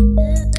Ooh.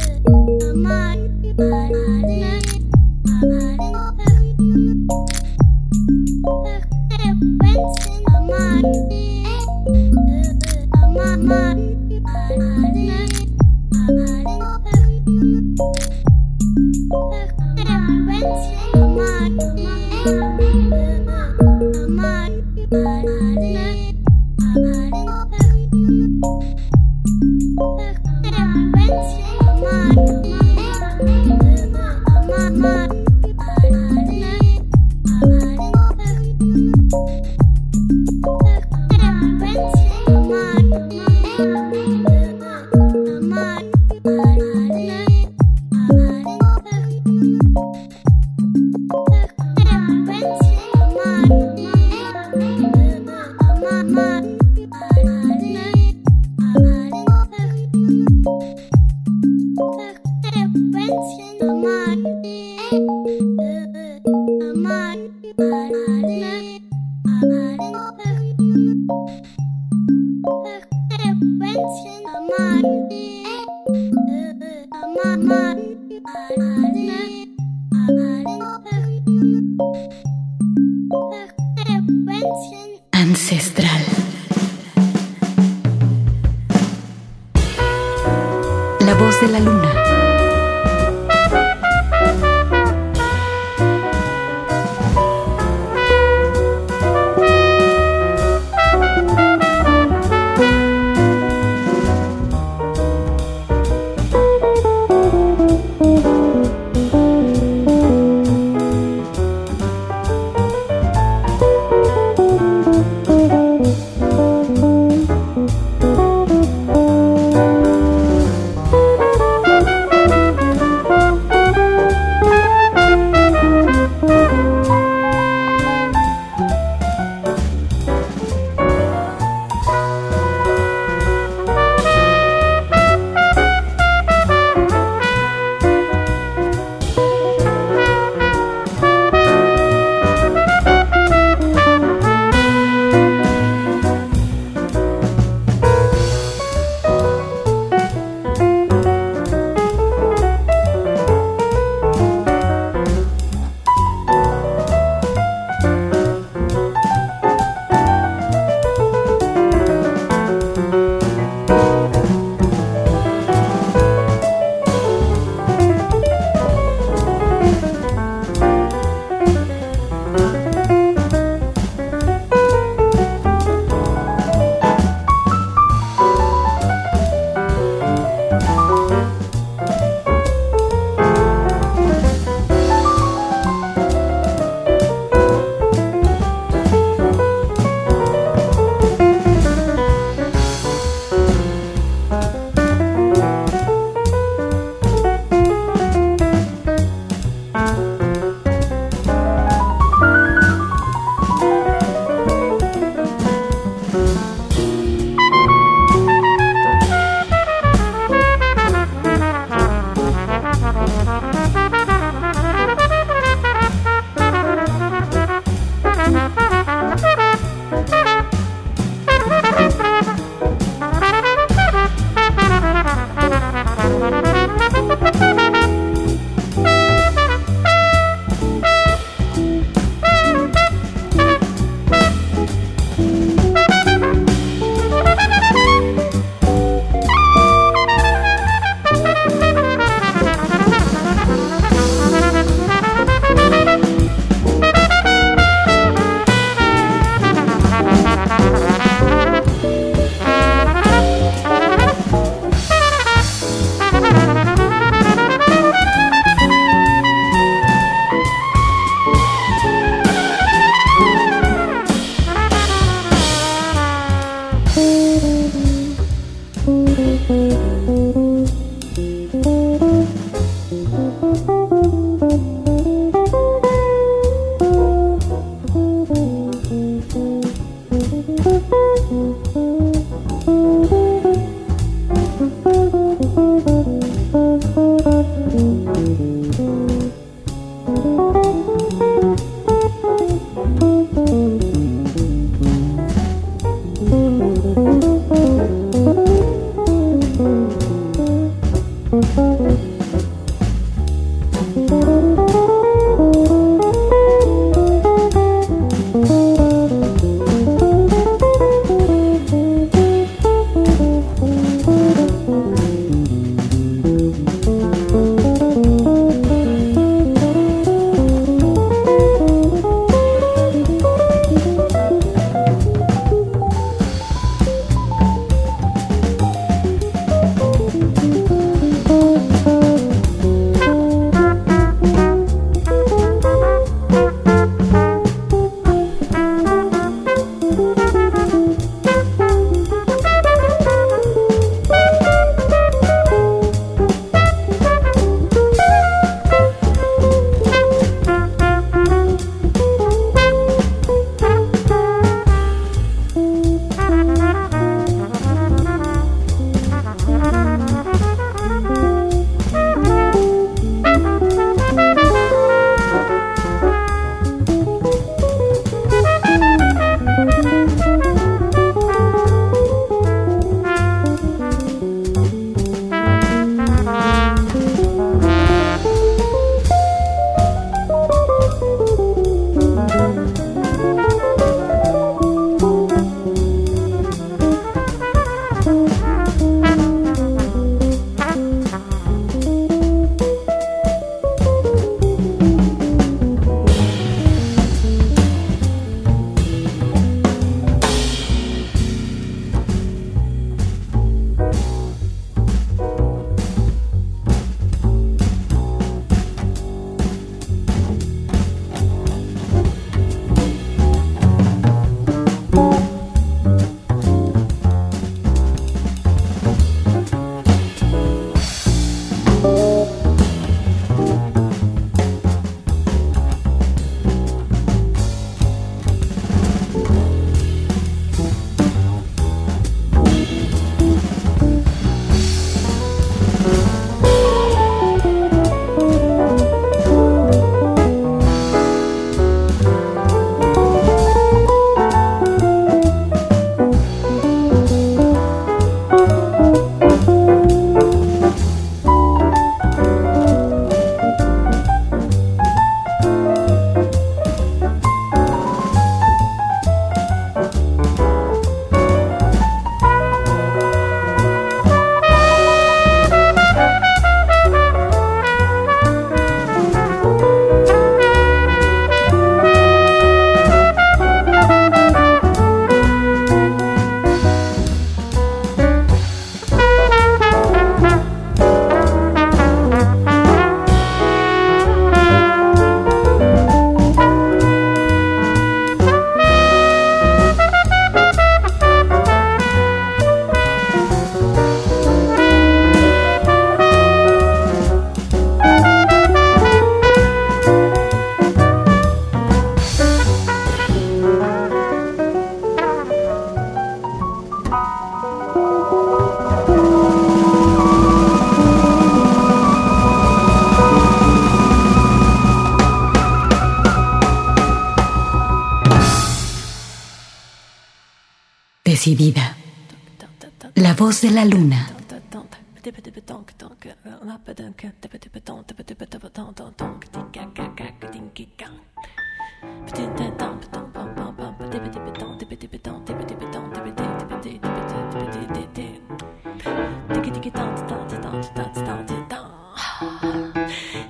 La voz de la luna.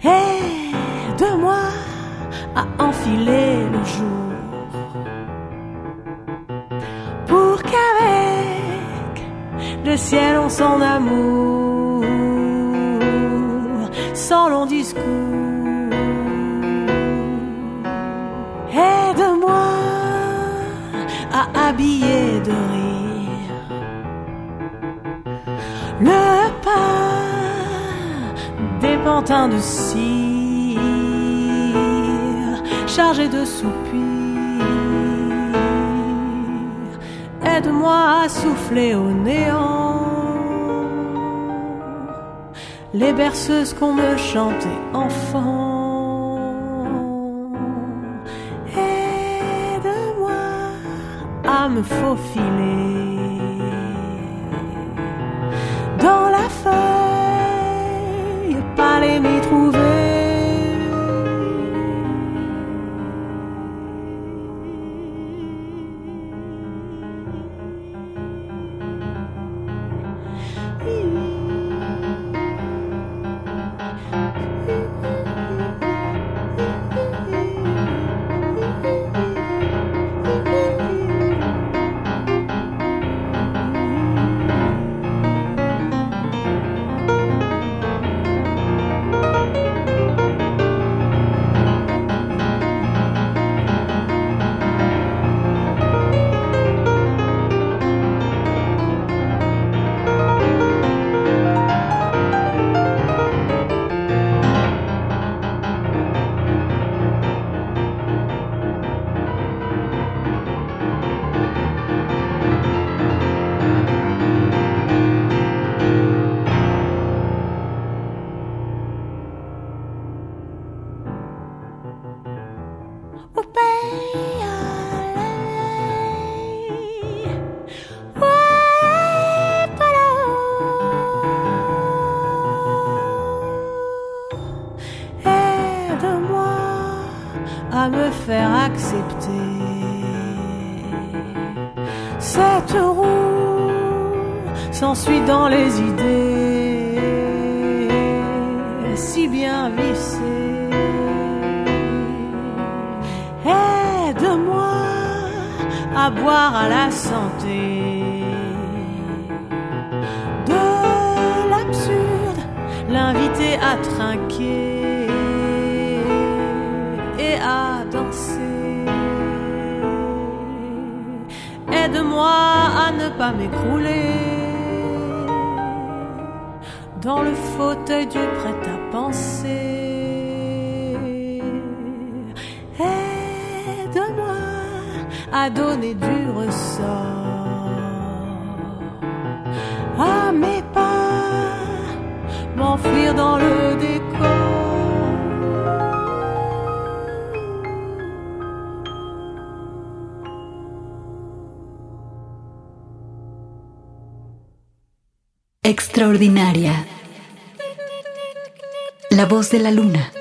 Aide-moi à enfiler le jour le ciel en son amour, sans long discours. Aide-moi à habiller de rire le pas des pantins de cire chargés de soupirs. aide-moi à souffler au néant les berceuses qu'on me chantait enfant. Aide-moi à me faufiler dans la feuille, pas les dans le fauteuil du prêt-à-penser. Aide-moi à donner du ressort à mes pas, m'enfuir dans le décor. Extraordinaria. La voz de la luna.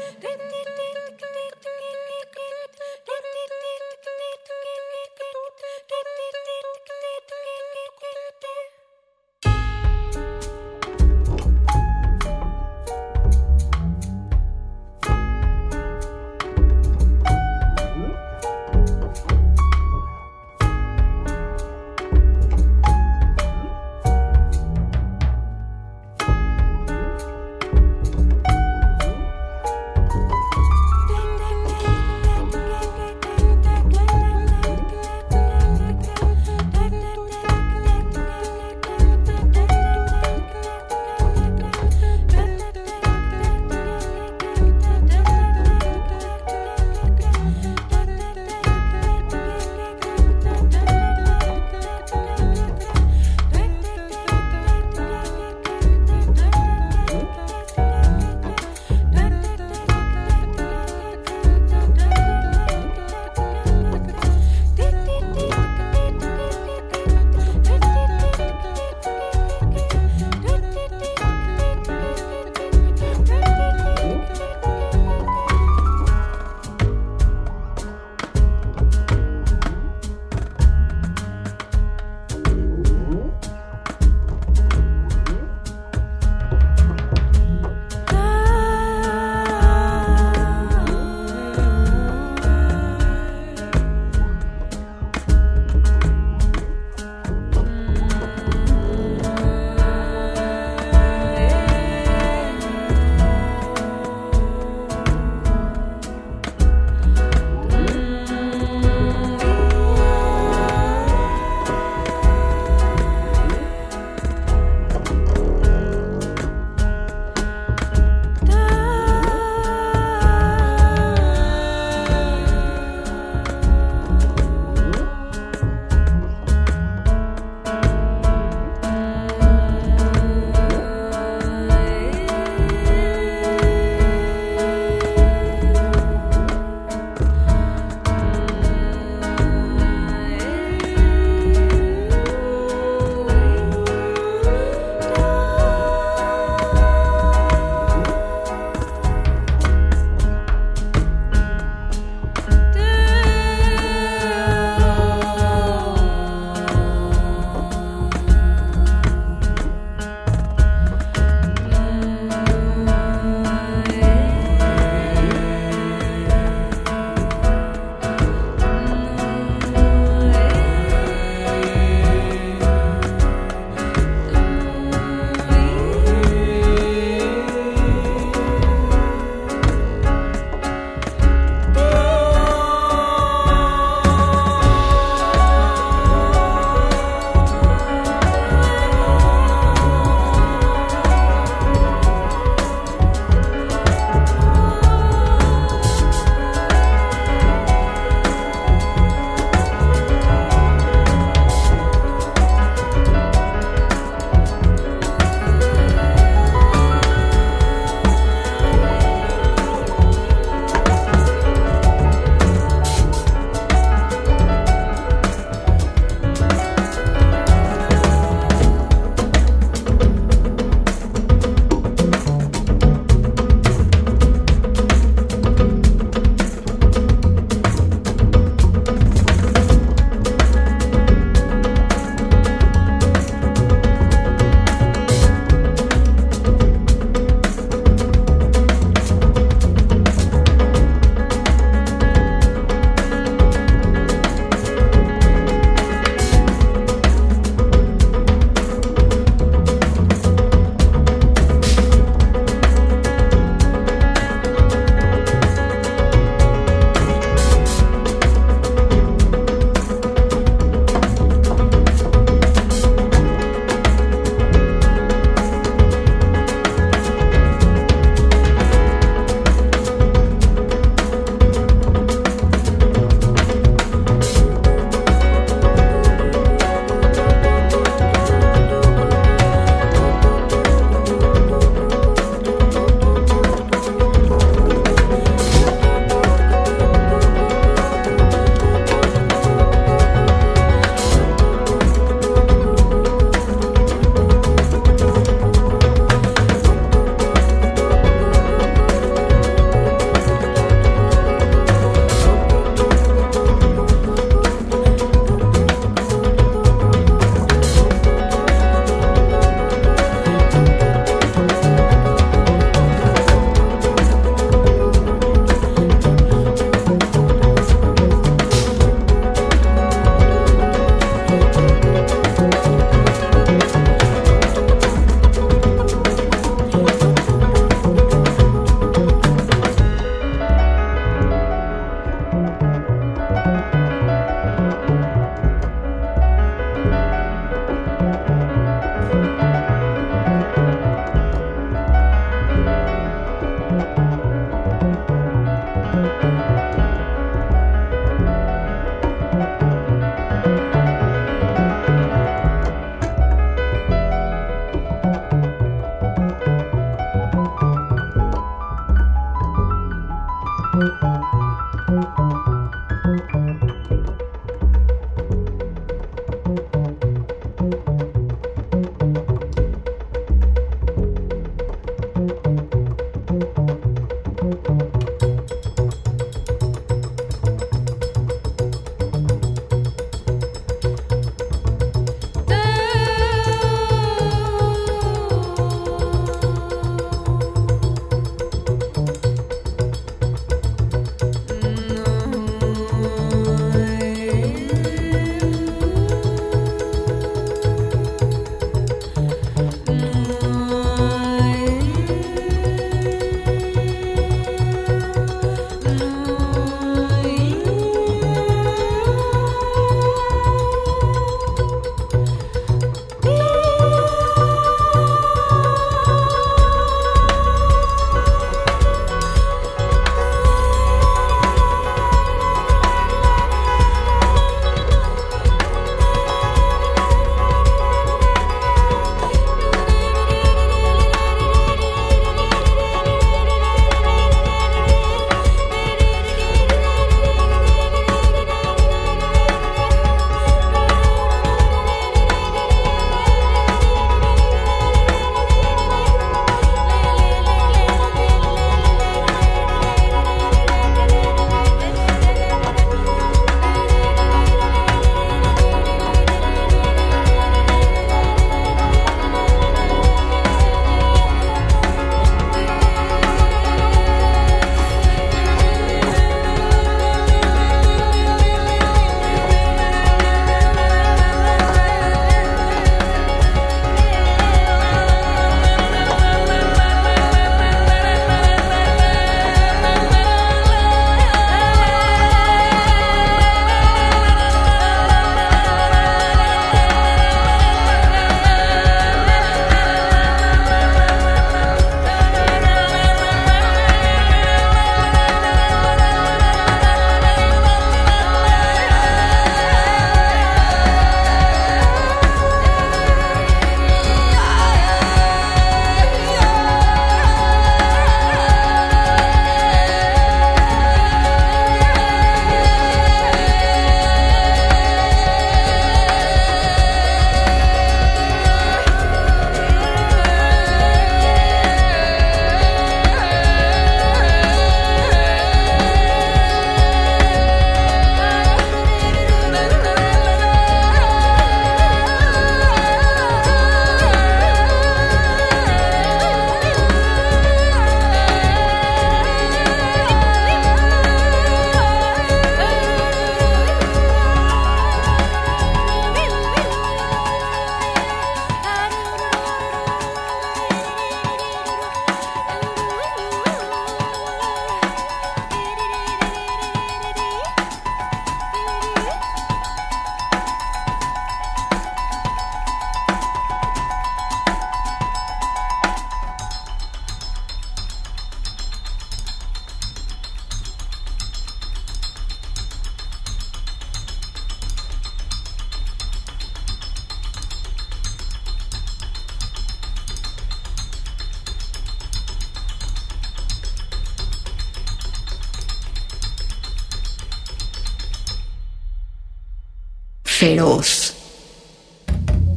Feroz.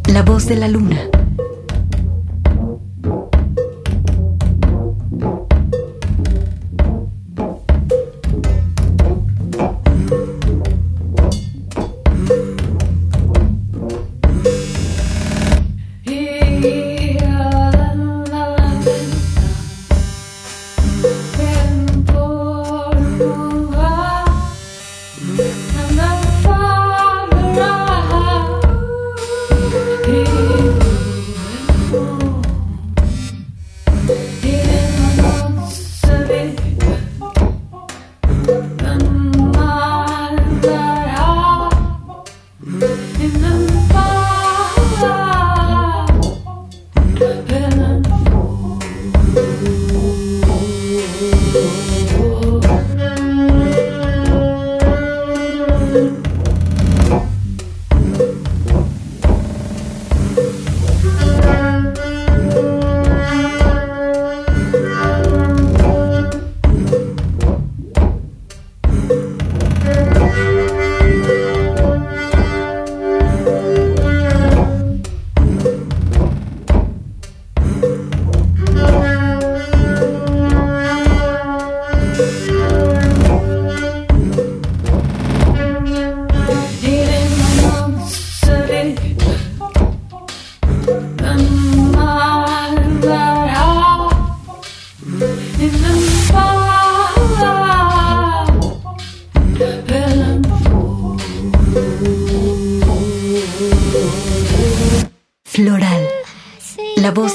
La voz de la luna.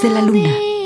De la luna.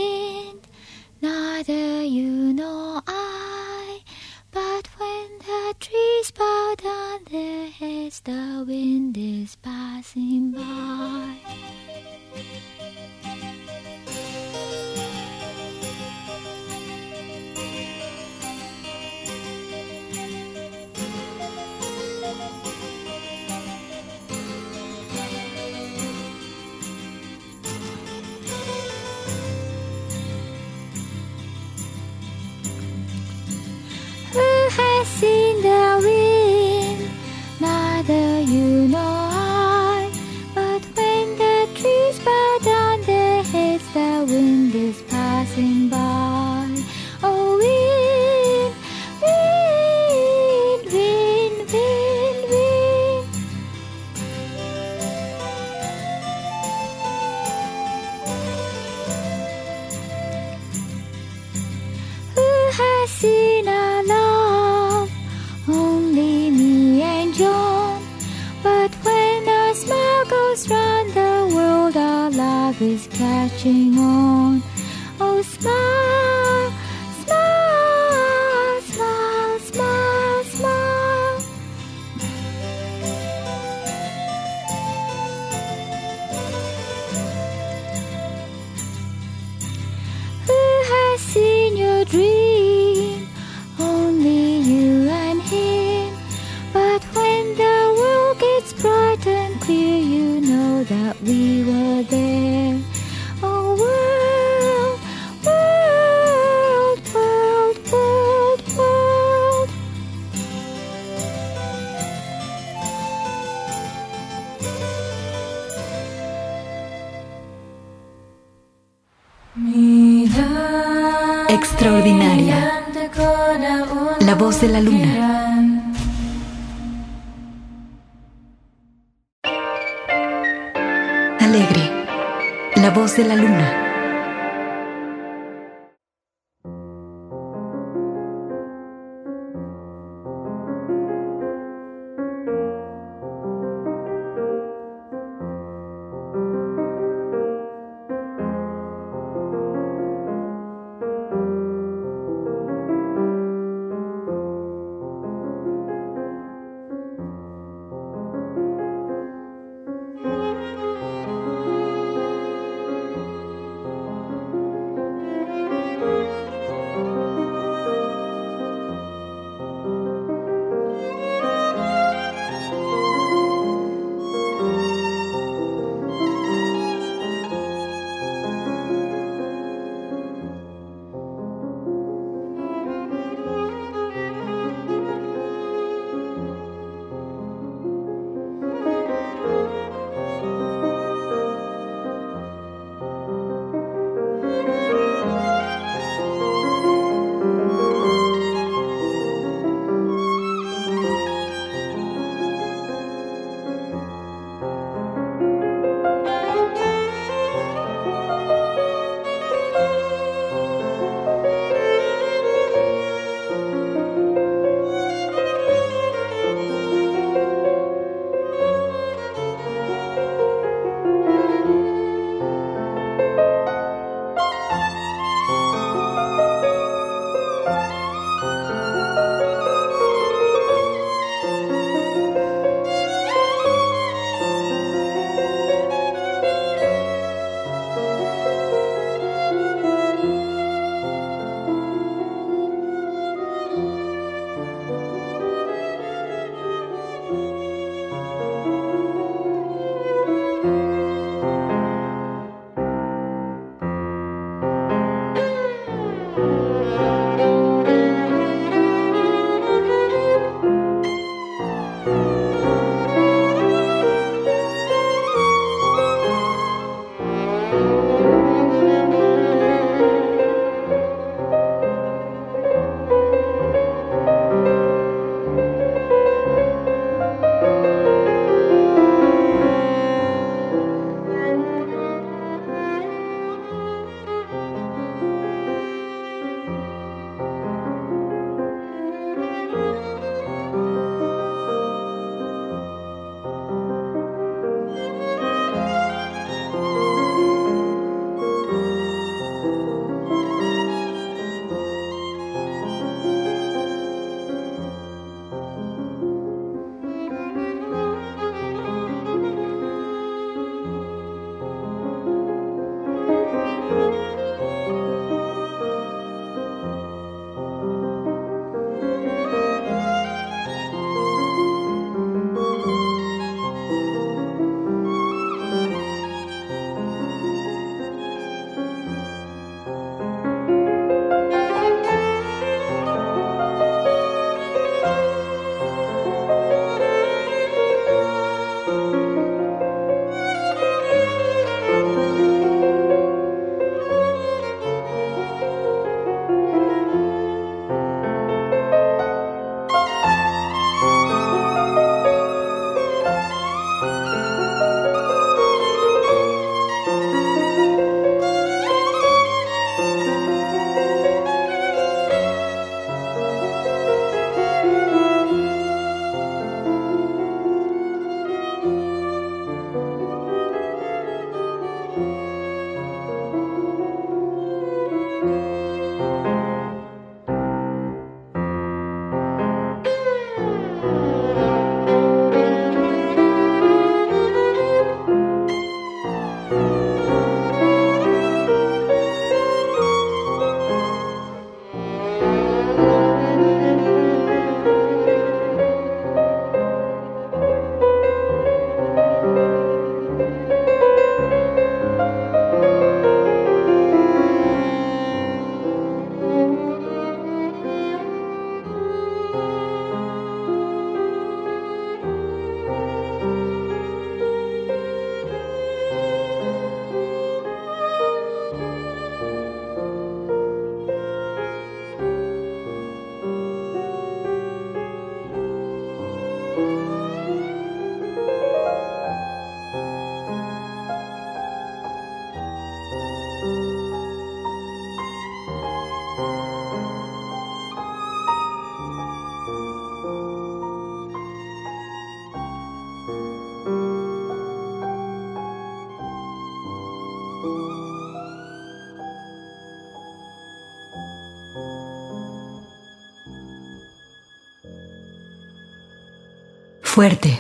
Fuerte.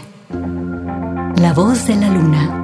La voz de la luna.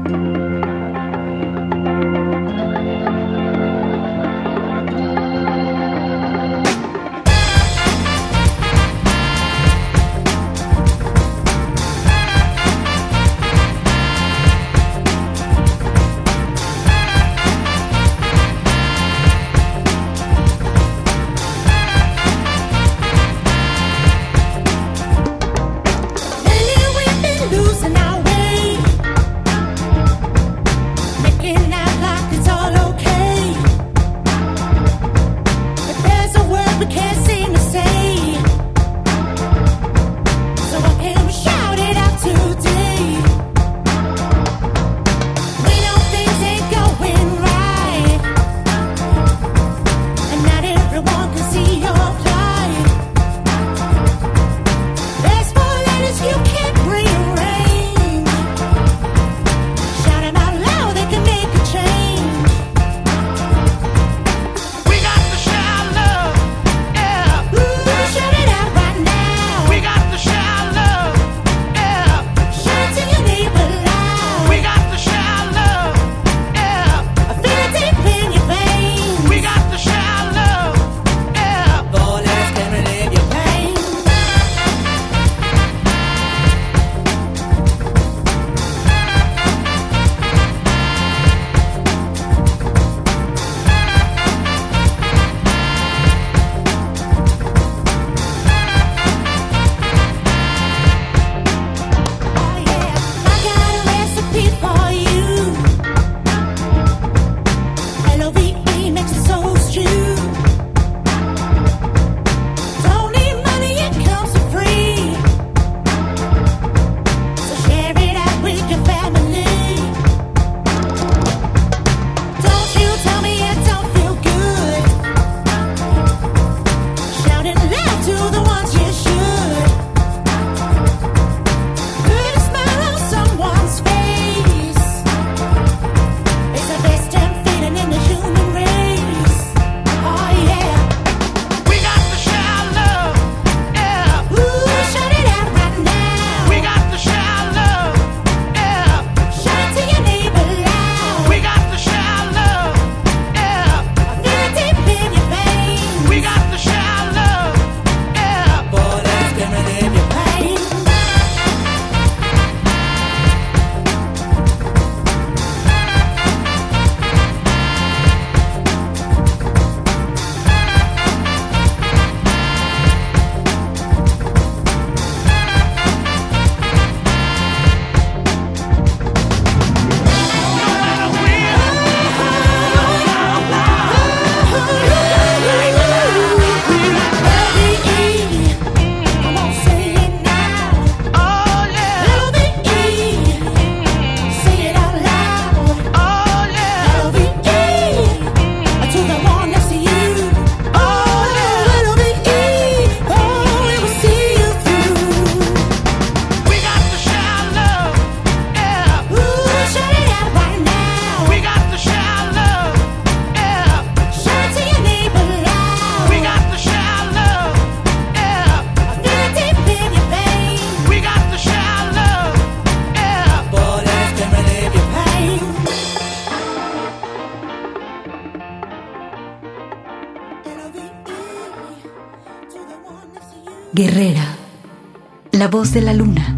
Voz de la luna.